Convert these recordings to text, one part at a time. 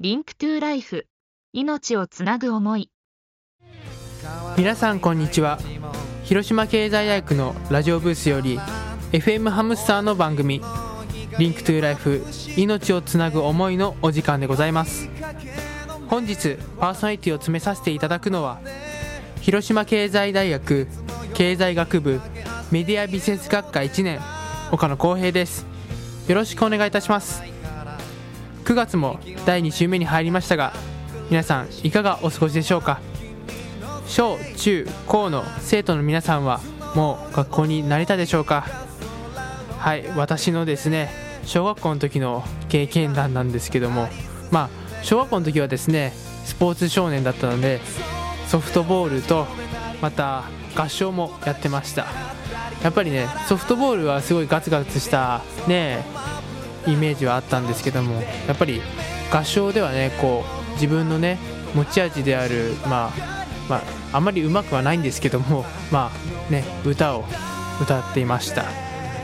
Link to Life。命をつなぐ思い。皆さんこんにちは。広島経済大学のラジオブースより FM ハムスターの番組 Link to Life 命をつなぐ思いのお時間でございます。本日パーソナリティを務めさせていただくのは広島経済大学経済学部メディアビジネス学科1年岡野光平です。よろしくお願いいたします。9月も第2週目に入りましたが皆さんいかがお過ごしでしょうか？小中高の生徒の皆さんはもう学校に慣れたでしょうか？はい私のですね小学校の時の経験談なんですけどもまあ小学校の時はですねスポーツ少年だったのでソフトボールとまた合唱もやってました。やっぱりねソフトボールはすごいガツガツしたねイメージはあったんですけどもやっぱり合唱ではねこう自分のね持ち味であるまあまああまりうまくはないんですけどもまあね歌を歌っていました。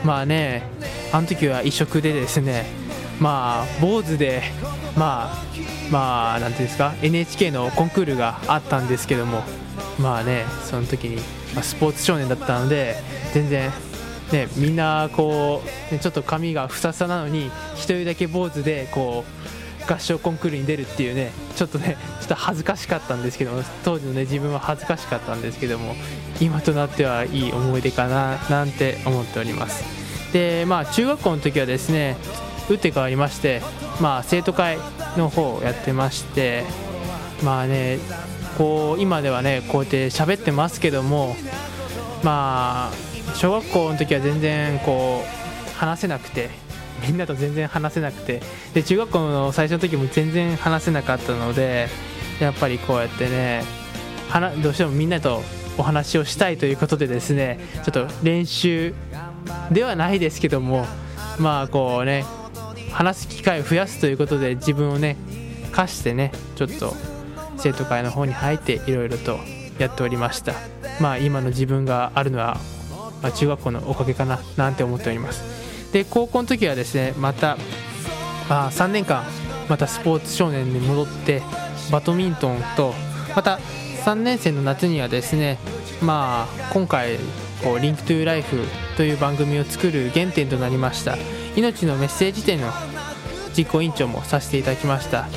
まあねあの時は異色でですねまあ坊主でまあまあなんていうんですか NHK のコンクールがあったんですけどもまあねその時に、まあ、スポーツ少年だったので全然ねみんなこう、ね、ちょっと髪がふさふさなのに一人だけ坊主でこう合唱コンクールに出るっていうねちょっとねちょっと恥ずかしかったんですけども当時のね自分は恥ずかしかったんですけども今となってはいい思い出かななんて思っております。でまあ中学校の時はですね打って変わりましてまあ生徒会の方をやってましてまあねこう今ではねこうやって喋ってますけどもまあ小学校の時は全然こう話せなくてみんなと全然話せなくてで中学校の最初の時も全然話せなかったのでやっぱりこうやってねどうしてもみんなとお話をしたいということでですねちょっと練習ではないですけどもまあこうね話す機会を増やすということで自分をね貸してねちょっと生徒会の方に入っていろいろとやっておりました。まあ今の自分があるのは、まあ、中学校のおかげかななんて思っております。で高校の時はですねまた、まあ、3年間またスポーツ少年に戻ってバドミントンとまた3年生の夏にはですねまあ今回こうリンクトゥライフという番組を作る原点となりました命のメッセージ展の実行委員長もさせていただきました。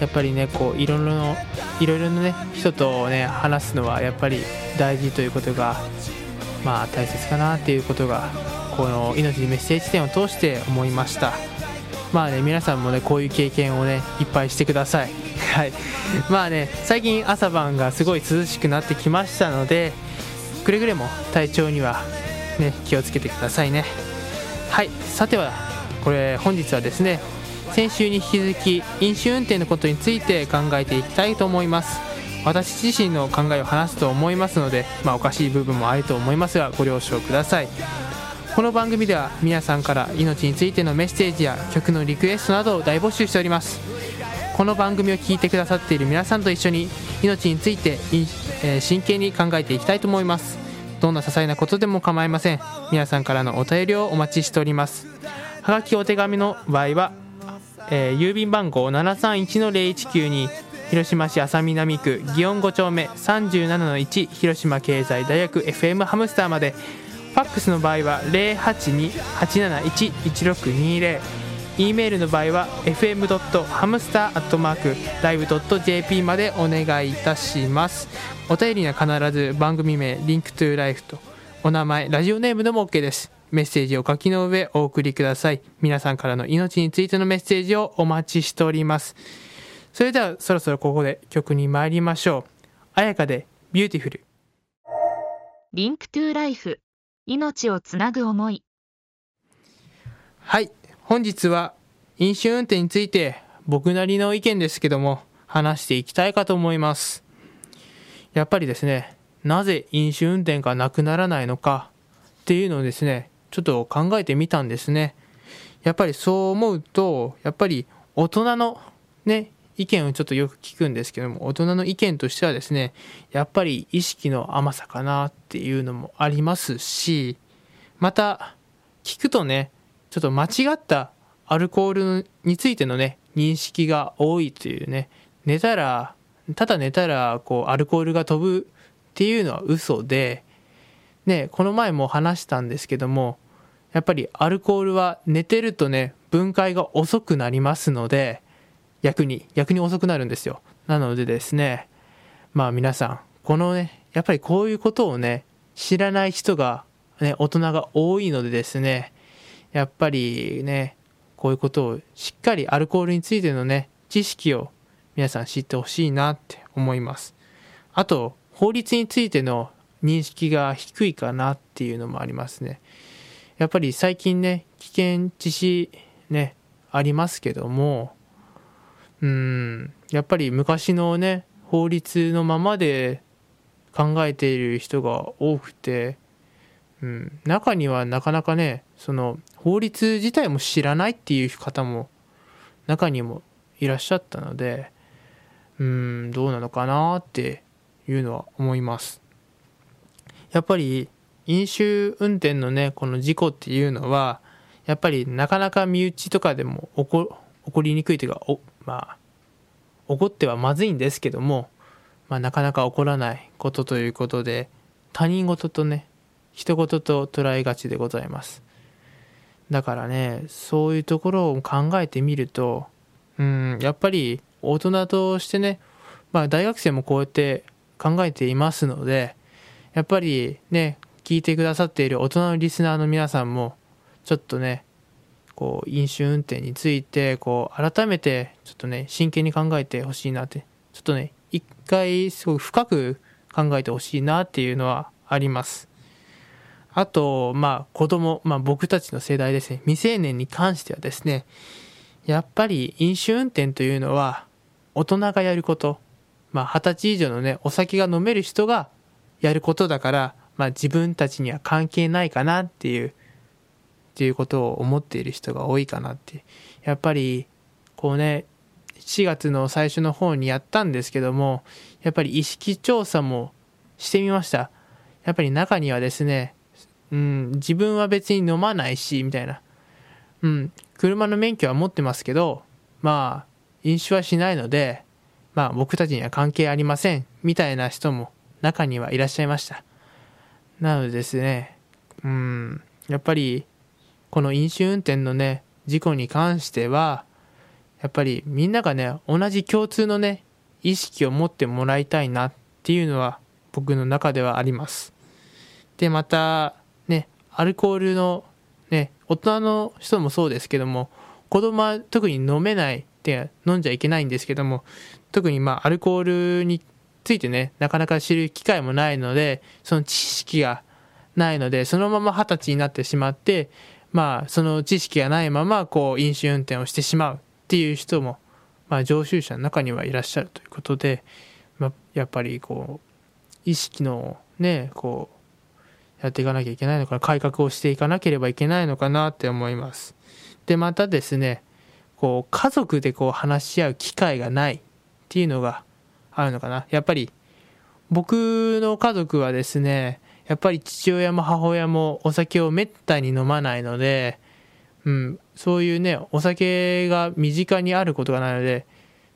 やっぱりねこういろいろのいろいろなね人とね話すのはやっぱり大事ということがまあ大切かなっていうことがこの命のメッセージ展を通して思いました。まあね皆さんもねこういう経験をねいっぱいしてください。はい。まあね最近朝晩がすごい涼しくなってきましたのでくれぐれも体調にはね気をつけてくださいね。はい。さてはこれ本日はですね先週に引き続き飲酒運転のことについて考えていきたいと思います。私自身の考えを話すと思いますので、まあ、おかしい部分もあると思いますがご了承ください。この番組では皆さんから命についてのメッセージや曲のリクエストなどを大募集しております。この番組を聞いてくださっている皆さんと一緒に命について、えー、真剣に考えていきたいと思います。どんな些細なことでも構いません。皆さんからのお便りをお待ちしております。はがきお手紙の場合はえー、郵便番号731-0192広島市安佐南区祇園5丁目37-1広島経済大学 FM ハムスターまでファックスの場合は082-871-1620 e メールの場合は fm.hamster.live.jp までお願いいたしますお便りには必ず番組名 Link to Life とお名前ラジオネームでも OK ですメッセージを書きの上お送りください。皆さんからの命についてのメッセージをお待ちしております。それではそろそろここで曲に参りましょう。絢香で Beautiful。 Link to Life。命をつなぐ思い。はい。本日は飲酒運転について僕なりの意見ですけども話していきたいかと思います。やっぱりですね、なぜ飲酒運転がなくならないのか？っていうのをですね、ちょっと考えてみたんですね。やっぱりそう思うと、やっぱり大人のね、意見をちょっとよく聞くんですけども、大人の意見としてはですね、やっぱり意識の甘さかなっていうのもありますし、また、聞くとね、ちょっと間違ったアルコールについてのね、認識が多いというね寝たらただ寝たらこうアルコールが飛ぶっていうのは嘘でねこの前も話したんですけどもやっぱりアルコールは寝てるとね分解が遅くなりますので逆に逆に遅くなるんですよ。なのでですねまあ皆さんこのねやっぱりこういうことをね知らない人がね大人が多いのでですねやっぱりねこういうことをしっかりアルコールについてのね知識を皆さん知ってほしいなって思います。あと法律についての認識が低いかなっていうのもありますね。やっぱり最近ね危険致死ねありますけどもうん。やっぱり昔のね法律のままで考えている人が多くて、うん、中にはなかなかねその法律自体も知らないっていう方も中にもいらっしゃったのでうん。どうなのかなっていうのは思います。やっぱり飲酒運転のねこの事故っていうのはやっぱりなかなか身内とかでも起こ起こりにくいというかまあ起こってはまずいんですけども、まあ、なかなか起こらないことということで他人事とね人事と捉えがちでございます。だからねそういうところを考えてみるとうんやっぱり大人としてね、まあ、大学生もこうやって考えていますのでやっぱりね聞いてくださっている大人のリスナーの皆さんもちょっとねこう飲酒運転についてこう改めてちょっとね真剣に考えてほしいなって。ちょっとね一回すごく深く考えてほしいなっていうのはあります。あとまあ子供まあ僕たちの世代ですね。未成年に関してはですねやっぱり飲酒運転というのは大人がやること。まあ二十歳以上のねお酒が飲める人がやることだからまあ自分たちには関係ないかなっていうっていうことを思っている人が多いかなって。やっぱりこうね4月の最初の方にやったんですけどもやっぱり意識調査もしてみました。やっぱり中にはですねうん自分は別に飲まないしみたいな。うん車の免許は持ってますけどまあ飲酒はしないのでまあ僕たちには関係ありませんみたいな人も中にはいらっしゃいました。なのでですねうんやっぱりこの飲酒運転のね事故に関してはやっぱりみんながね同じ共通のね意識を持ってもらいたいなっていうのは僕の中ではあります。でまたねアルコールのね大人の人もそうですけども子供は特に飲めないって飲んじゃいけないんですけども特にまあアルコールについてねなかなか知る機会もないのでその知識がないのでそのまま二十歳になってしまってまあその知識がないままこう飲酒運転をしてしまうっていう人もまあ常習者の中にはいらっしゃるということで、まあ、やっぱりこう意識のねこうやっていかなきゃいけないのかな改革をしていかなければいけないのかなって思います。でまたですねこう家族でこう話し合う機会がないっていうのがあるのかな。やっぱり僕の家族はですねやっぱり父親も母親もお酒をめったに飲まないので、うん、そういうねお酒が身近にあることがないので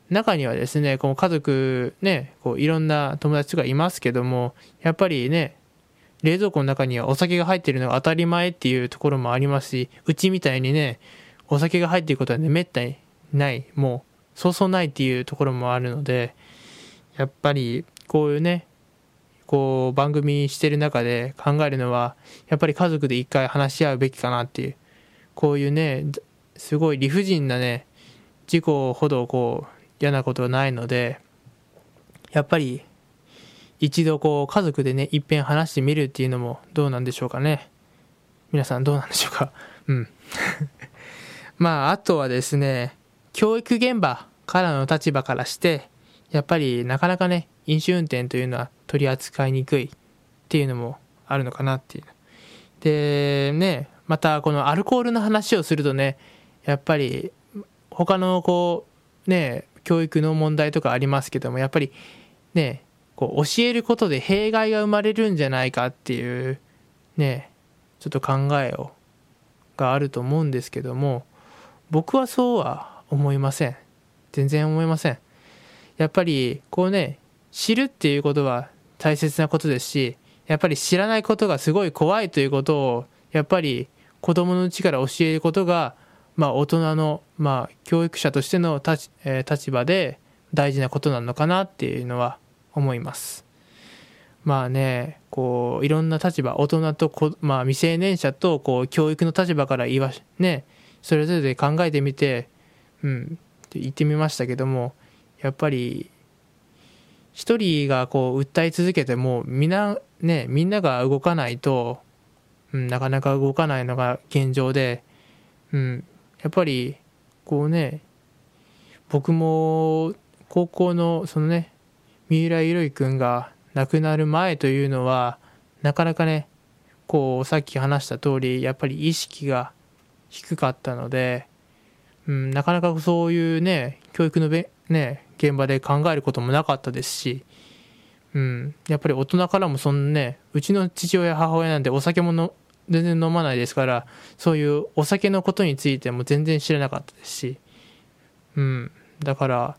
中にはですねこの家族ねこういろんな友達とかいますけどもやっぱりね冷蔵庫の中にはお酒が入ってるのが当たり前っていうところもありますしうちみたいにねお酒が入っていることはねめったにないもうそうそうないっていうところもあるのでやっぱりこういうねこう番組してる中で考えるのはやっぱり家族で一回話し合うべきかなっていう。こういうねすごい理不尽なね事故ほどこう嫌なことはないのでやっぱり一度こう家族でねいっぺん話してみるっていうのもどうなんでしょうかね。皆さんどうなんでしょうか。うん。まああとはですね教育現場からの立場からしてやっぱりなかなかね飲酒運転というのは取り扱いにくいっていうのもあるのかなっていう。でねまたこのアルコールの話をするとねやっぱり他のこうね教育の問題とかありますけどもやっぱりねこう教えることで弊害が生まれるんじゃないかっていうねちょっと考えをがあると思うんですけども僕はそうは思いません全然思いませんやっぱりこうね知るっていうことは大切なことですしやっぱり知らないことがすごい怖いということをやっぱり子供のうちから教えることがまあ大人のまあ教育者としての立,、えー、立場で大事なことなのかなっていうのは思います。まあねこういろんな立場大人とこ、まあ、未成年者とこう教育の立場から言わねそれぞれで考えてみてうんって言ってみましたけどもやっぱり一人がこう訴え続けてもみんなねみんなが動かないと、うん、なかなか動かないのが現状で、うん、やっぱりこうね僕も高校のそのね三浦ゆろい君が亡くなる前というのはなかなかねこうさっき話した通りやっぱり意識が低かったので、うん、なかなかそういうね教育のべ、ね、現場で考えることもなかったですし、うん、やっぱり大人からもそんなねうちの父親母親なんてお酒もの全然飲まないですからそういうお酒のことについても全然知らなかったですし、うん、だから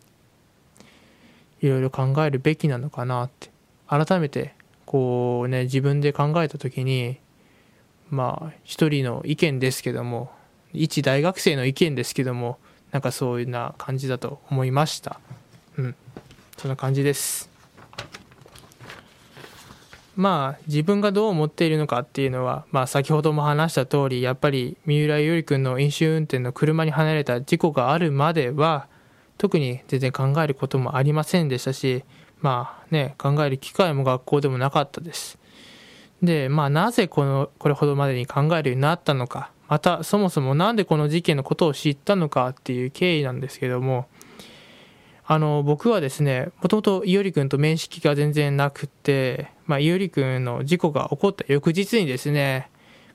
いろいろ考えるべきなのかなって。改めてこうね自分で考えた時にまあ一人の意見ですけども一大学生の意見ですけどもなんかそういうな感じだと思いました。うん。そんな感じです。まあ自分がどう思っているのかっていうのは、まあ、先ほども話した通りやっぱり三浦優里君の飲酒運転の車に離れた事故があるまでは特に全然考えることもありませんでしたしまあね考える機会も学校でもなかったです。でまあなぜこのこれほどまでに考えるようになったのかまたそもそも何でこの事件のことを知ったのかっていう経緯なんですけどもあの僕はですねもともと伊織君と面識が全然なくて、まあ、伊織君の事故が起こった翌日にですね、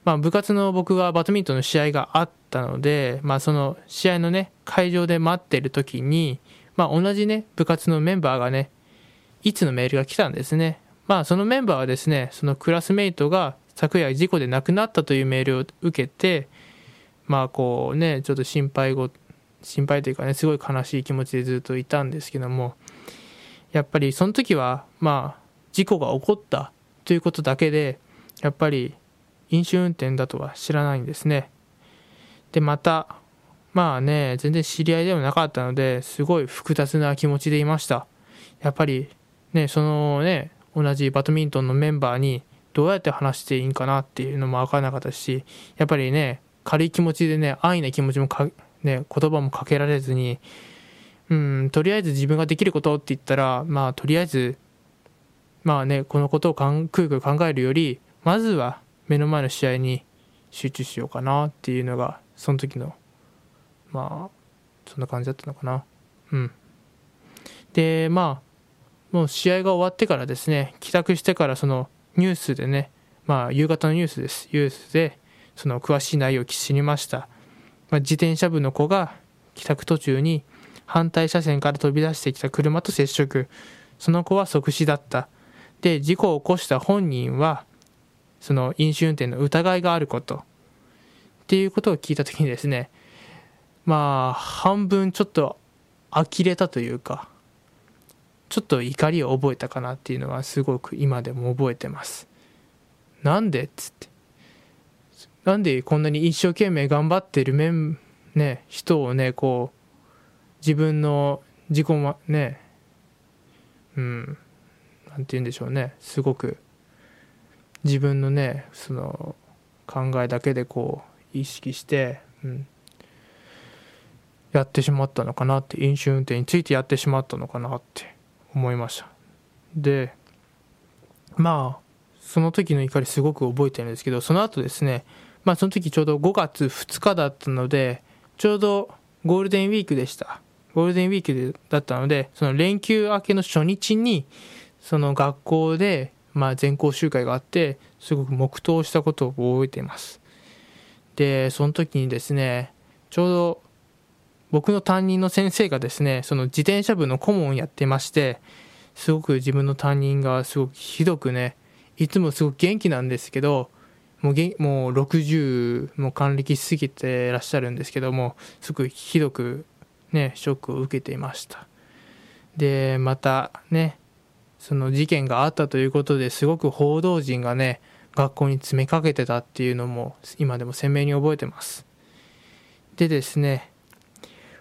まあ、部活の僕はバドミントンの試合があったので、まあ、その試合のね会場で待ってる時に、まあ、同じね部活のメンバーがねいつのメールが来たんですね。まあそのメンバーはですねそのクラスメイトが昨夜事故で亡くなったというメールを受けてまあこうねちょっと心配ご心配というかねすごい悲しい気持ちでずっといたんですけどもやっぱりその時はまあ事故が起こったということだけでやっぱり飲酒運転だとは知らないんですね。でまたまあね全然知り合いでもなかったのですごい複雑な気持ちでいました。やっぱりねそのね同じバドミントンのメンバーにどうやって話していいんかなっていうのも分からなかったしやっぱりね軽い気持ちでね安易な気持ちもか、ね、言葉もかけられずにうんとりあえず自分ができることって言ったらまあとりあえずまあねこのことをかんくいくい考えるよりまずは目の前の試合に集中しようかなっていうのがその時のまあそんな感じだったのかな。うん。でまあもう試合が終わってからですね帰宅してからそのニュースでねまあ夕方のニュースです。ニュースでその詳しい内容を知りました、ま、自転車部の子が帰宅途中に反対車線から飛び出してきた車と接触その子は即死だったで事故を起こした本人はその飲酒運転の疑いがあることっていうことを聞いた時にですねまあ半分ちょっと呆れたというかちょっと怒りを覚えたかなっていうのはすごく今でも覚えてます。なんで？っつって。なんでこんなに一生懸命頑張ってる面、ね、人をね、こう、自分の自己ま、ね、うん、なんて言うんでしょうね、すごく自分のね、その考えだけでこう、意識して、うん、やってしまったのかなって、飲酒運転についてやってしまったのかなって。思いましたでまあその時の怒りすごく覚えてるんですけどその後ですねまあその時ちょうど5月2日だったのでちょうどゴールデンウィークでした。ゴールデンウィークだったのでその連休明けの初日にその学校でまあ全校集会があってすごく黙祷したことを覚えています。でその時にですねちょうど僕の担任の先生がですねその自転車部の顧問をやってましてすごく自分の担任がすごくひどくねいつもすごく元気なんですけどもうもう60も還暦しすぎてらっしゃるんですけどもすごくひどくねショックを受けていました。でまたねその事件があったということですごく報道陣がね学校に詰めかけてたっていうのも今でも鮮明に覚えてます。でですね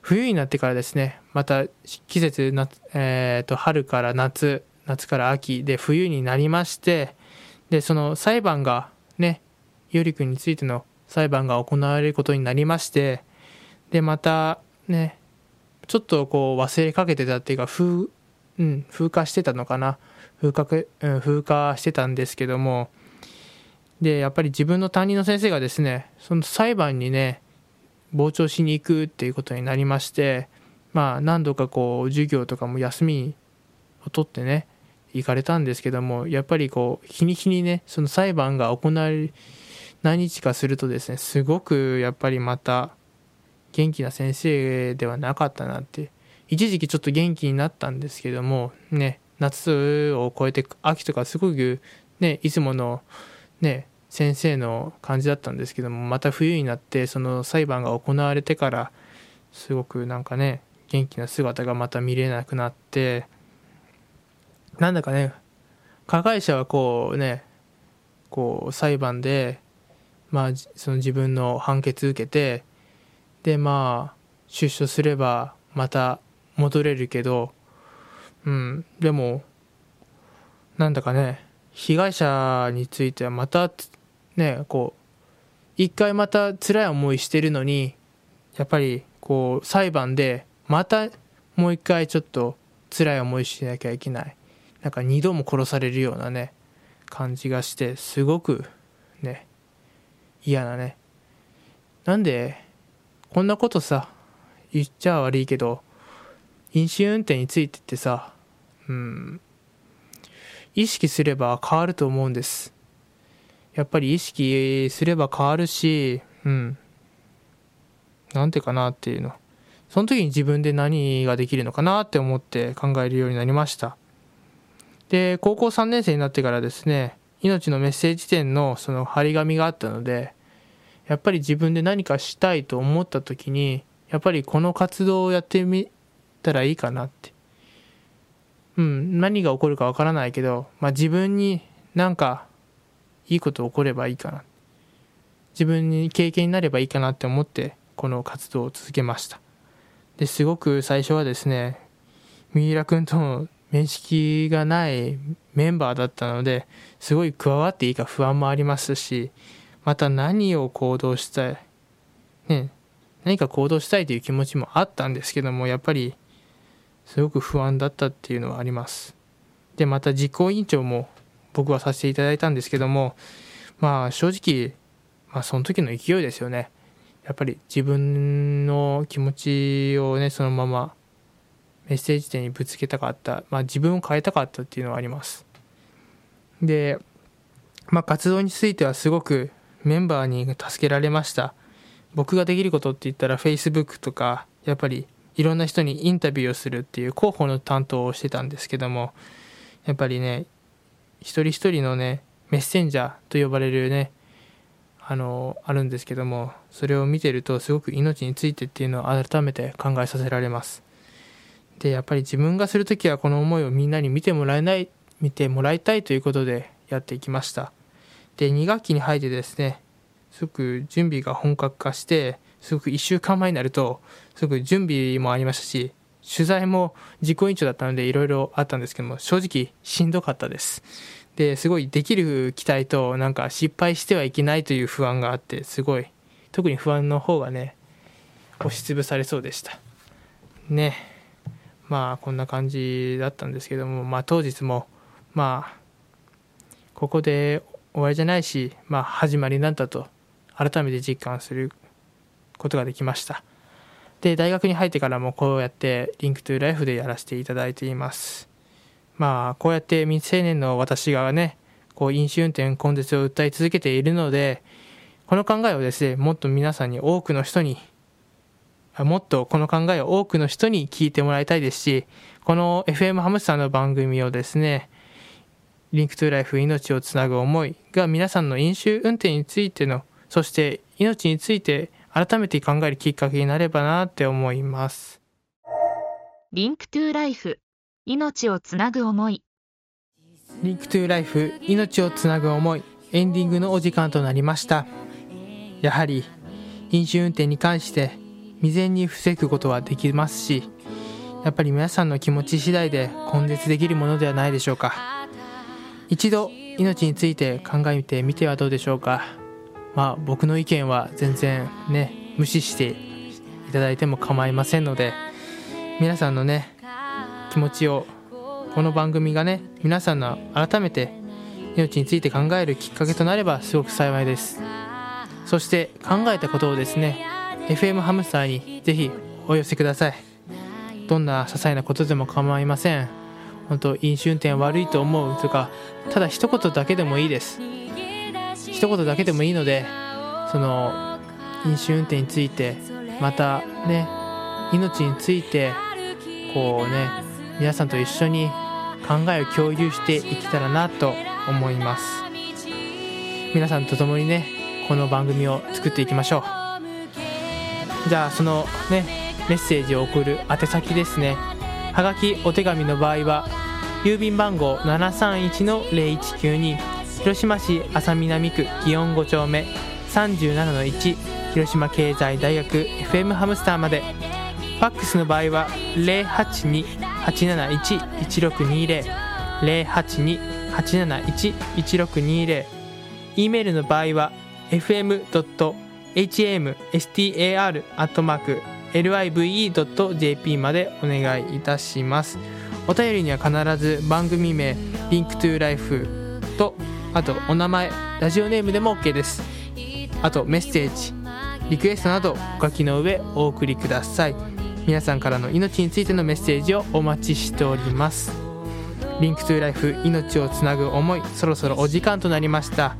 冬になってからですねまた季節な、えーと、春から夏夏から秋で冬になりましてでその裁判がねゆりくんについての裁判が行われることになりましてでまたねちょっとこう忘れかけてたっていうか風,、うん、風化してたのかな。風化,、うん、風化してたんですけども。でやっぱり自分の担任の先生がですねその裁判にね傍聴しに行くっていうことになりましてまあ何度かこう授業とかも休みを取ってね行かれたんですけどもやっぱりこう日に日にねその裁判が行われ何日かするとですねすごくやっぱりまた元気な先生ではなかったなって一時期ちょっと元気になったんですけどもね夏を超えて秋とかすごくねいつものね先生の感じだったんですけどもまた冬になってその裁判が行われてからすごくなんかね元気な姿がまた見れなくなってなんだかね加害者はこうねこう裁判でまあその自分の判決受けてでまあ出所すればまた戻れるけどうんでもなんだかね被害者についてはまたねこう一回また辛い思いしてるのにやっぱりこう裁判でまたもう一回ちょっと辛い思いしなきゃいけない。なんか二度も殺されるようなね感じがしてすごく嫌なね。なんでこんなことさ言っちゃ悪いけど飲酒運転についてってさうん意識すれば変わると思うんです。やっぱり意識すれば変わるしうんなんてかなっていうの。その時に自分で何ができるのかなって思って考えるようになりました。で高校3年生になってからですね命のメッセージ展のその張り紙があったのでやっぱり自分で何かしたいと思った時にやっぱりこの活動をやってみたらいいかなって。うん何が起こるかわからないけど、まあ、自分になんかいいこと起こればいいかな。自分に経験になればいいかなって思ってこの活動を続けました。ですごく最初はですね三浦君との面識がないメンバーだったのですごい加わっていいか不安もありますしまた何を行動したい、ね、何か行動したいという気持ちもあったんですけどもやっぱりすごく不安だったっていうのはあります。でまた実行委員長も僕はさせていただいたんですけどもまあ正直、まあ、その時の勢いですよね。やっぱり自分の気持ちをねそのままメッセージ点にぶつけたかった、まあ、自分を変えたかったっていうのはあります。で、まあ、活動についてはすごくメンバーに助けられました。僕ができることって言ったら Facebook とかやっぱりいろんな人にインタビューをするっていう広報の担当をしてたんですけどもやっぱりね一人一人のねメッセンジャーと呼ばれるねあのあるんですけどもそれを見てるとすごく命についてっていうのを改めて考えさせられます。でやっぱり自分がする時はこの思いをみんなに見てもらえない見てもらいたいということでやっていきました。で2学期に入ってですねすごく準備が本格化してすごく1週間前になるとすごく準備もありましたし取材も実行委員長だったのでいろいろあったんですけども正直しんどかったです。ですごいできる期待となんか失敗してはいけないという不安があってすごい特に不安の方がね押しつぶされそうでした。ね。まあこんな感じだったんですけどもまあ当日もまあここで終わりじゃないし、まあ、始まりなんだと改めて実感することができました。で大学に入ってからもこうやって Link to Life でやらせていただいています。まあこうやって未成年の私がねこう飲酒運転根絶を訴え続けているのでこの考えをですねもっと皆さんに多くの人にもっとこの考えを多くの人に聞いてもらいたいですしこの FM ハムスターの番組をですね Link to Life 命をつなぐ思いが皆さんの飲酒運転についてのそして命について改めて考えるきっかけになればなって思います。 Link to Life 命をつなぐ思い。 Link to Life 命をつなぐ思いエンディングのお時間となりました。やはり飲酒運転に関して未然に防ぐことはできますしやっぱり皆さんの気持ち次第で根絶できるものではないでしょうか一度命について考えてみてはどうでしょうか。まあ僕の意見は全然ね無視していただいても構いませんので皆さんのね気持ちをこの番組がね皆さんの改めて命について考えるきっかけとなればすごく幸いです。そして考えたことをですね FM ハムスターにぜひお寄せください。どんな些細なことでも構いません。本当飲酒運転悪いと思うとかただ一言だけでもいいです。一言だけでもいいのでその飲酒運転についてまたね命についてこうね皆さんと一緒に考えを共有していけたらなと思います。皆さんと共にねこの番組を作っていきましょう。じゃあそのねメッセージを送る宛先ですね。はがきお手紙の場合は郵便番号731-0192広島市安佐南区祇園5丁目。37-1広島経済大学 FM ハムスターまで。ファックスの場合は082-871-1620 082-871-1620 e メールの場合は fm.hamstar.live.jp までお願いいたします。お便りには必ず番組名「Link to Life とあとお名前ラジオネームでも OK です。あとメッセージリクエストなどお書きの上お送りください。皆さんからの命についてのメッセージをお待ちしております。 Link to Life 命をつなぐ思いそろそろお時間となりました。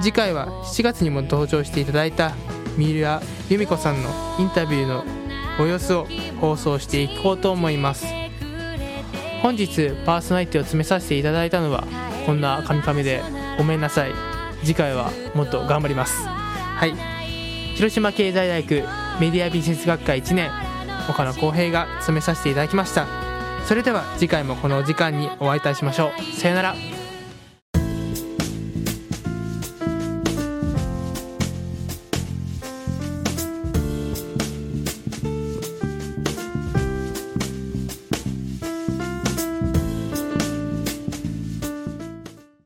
次回は7月にも登場していただいた三浦由美子さんのインタビューのご様子を放送していこうと思います。本日パーソナリティを詰めさせていただいたのはこんなカミカミでごめんなさい。次回はもっと頑張ります。はい。広島経済大学メディアビジネス学科1年岡野浩平が務めさせていただきました。それでは次回もこのお時間にお会いいたしましょう。さよなら